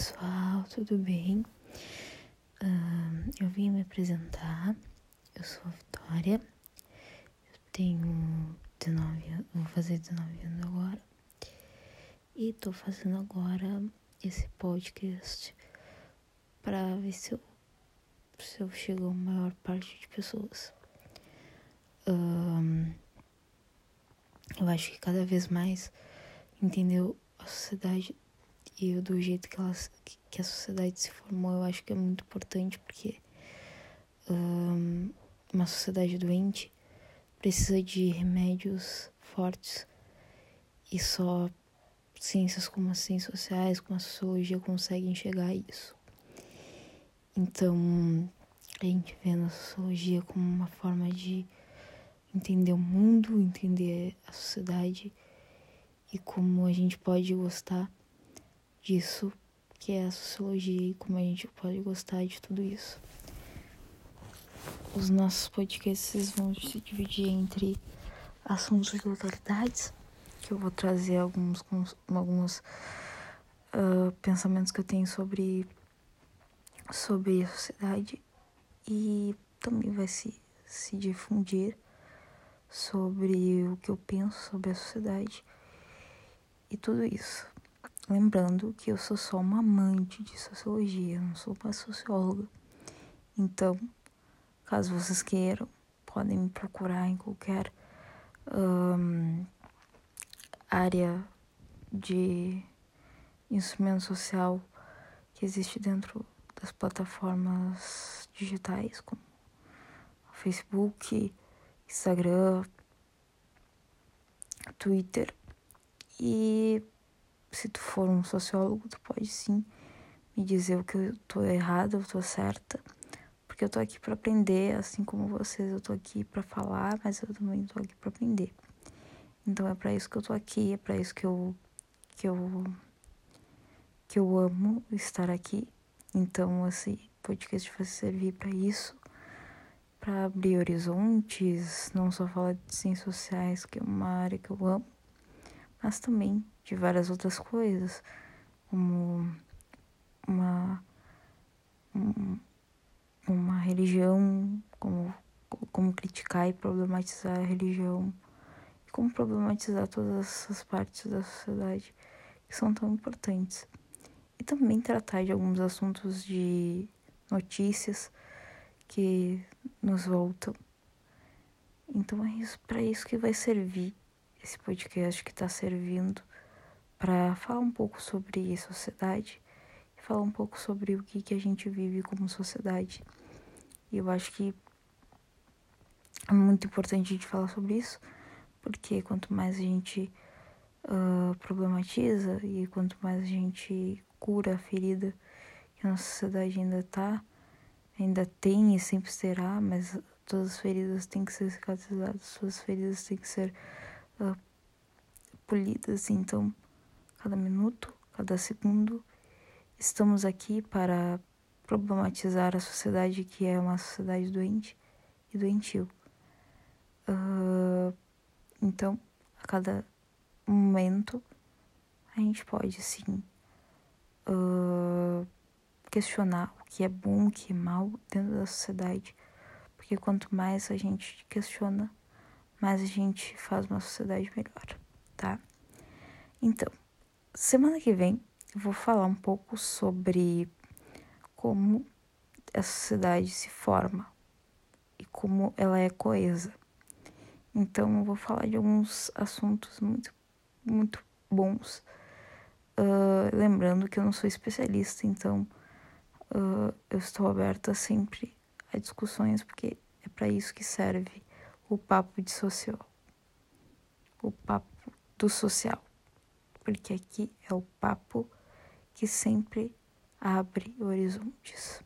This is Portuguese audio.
pessoal, tudo bem? Uh, eu vim me apresentar. Eu sou a Vitória. Eu tenho 19 anos, vou fazer 19 anos agora. E tô fazendo agora esse podcast para ver se eu, se eu chego a maior parte de pessoas. Uh, eu acho que cada vez mais entendeu a sociedade e do jeito que, que a sociedade se formou, eu acho que é muito importante porque um, uma sociedade doente precisa de remédios fortes e só ciências como as ciências sociais, como a sociologia conseguem chegar a isso. Então, a gente vê na sociologia como uma forma de entender o mundo, entender a sociedade e como a gente pode gostar disso que é a sociologia e como a gente pode gostar de tudo isso. Os nossos podcasts vão se dividir entre assuntos de localidades, que eu vou trazer alguns, alguns uh, pensamentos que eu tenho sobre, sobre a sociedade e também vai se, se difundir sobre o que eu penso sobre a sociedade e tudo isso. Lembrando que eu sou só uma amante de sociologia, não sou uma socióloga. Então, caso vocês queiram, podem me procurar em qualquer um, área de instrumento social que existe dentro das plataformas digitais, como Facebook, Instagram, Twitter e se tu for um sociólogo, tu pode sim me dizer o que eu tô errada, eu tô certa, porque eu tô aqui para aprender, assim como vocês, eu tô aqui para falar, mas eu também tô aqui para aprender. Então é para isso que eu tô aqui, é para isso que eu que eu que eu amo estar aqui. Então esse podcast vai servir para isso, para abrir horizontes, não só falar de ciências sociais, que é uma área que eu amo, mas também de várias outras coisas, como uma, uma religião, como, como criticar e problematizar a religião, e como problematizar todas essas partes da sociedade que são tão importantes. E também tratar de alguns assuntos de notícias que nos voltam. Então é isso, para isso que vai servir esse podcast que está servindo para falar um pouco sobre sociedade e falar um pouco sobre o que, que a gente vive como sociedade. E eu acho que é muito importante a gente falar sobre isso, porque quanto mais a gente uh, problematiza e quanto mais a gente cura a ferida que a nossa sociedade ainda tá, ainda tem e sempre será, mas todas as feridas têm que ser cicatrizadas, todas as feridas têm que ser uh, polidas, então cada minuto, cada segundo. Estamos aqui para problematizar a sociedade que é uma sociedade doente e doentio. Uh, então, a cada momento, a gente pode sim uh, questionar o que é bom, o que é mal dentro da sociedade. Porque quanto mais a gente questiona, mais a gente faz uma sociedade melhor, tá? Então, Semana que vem eu vou falar um pouco sobre como a sociedade se forma e como ela é coesa. Então eu vou falar de alguns assuntos muito, muito bons. Uh, lembrando que eu não sou especialista, então uh, eu estou aberta sempre a discussões, porque é para isso que serve o papo de social. O papo do social porque aqui é o papo que sempre abre horizontes.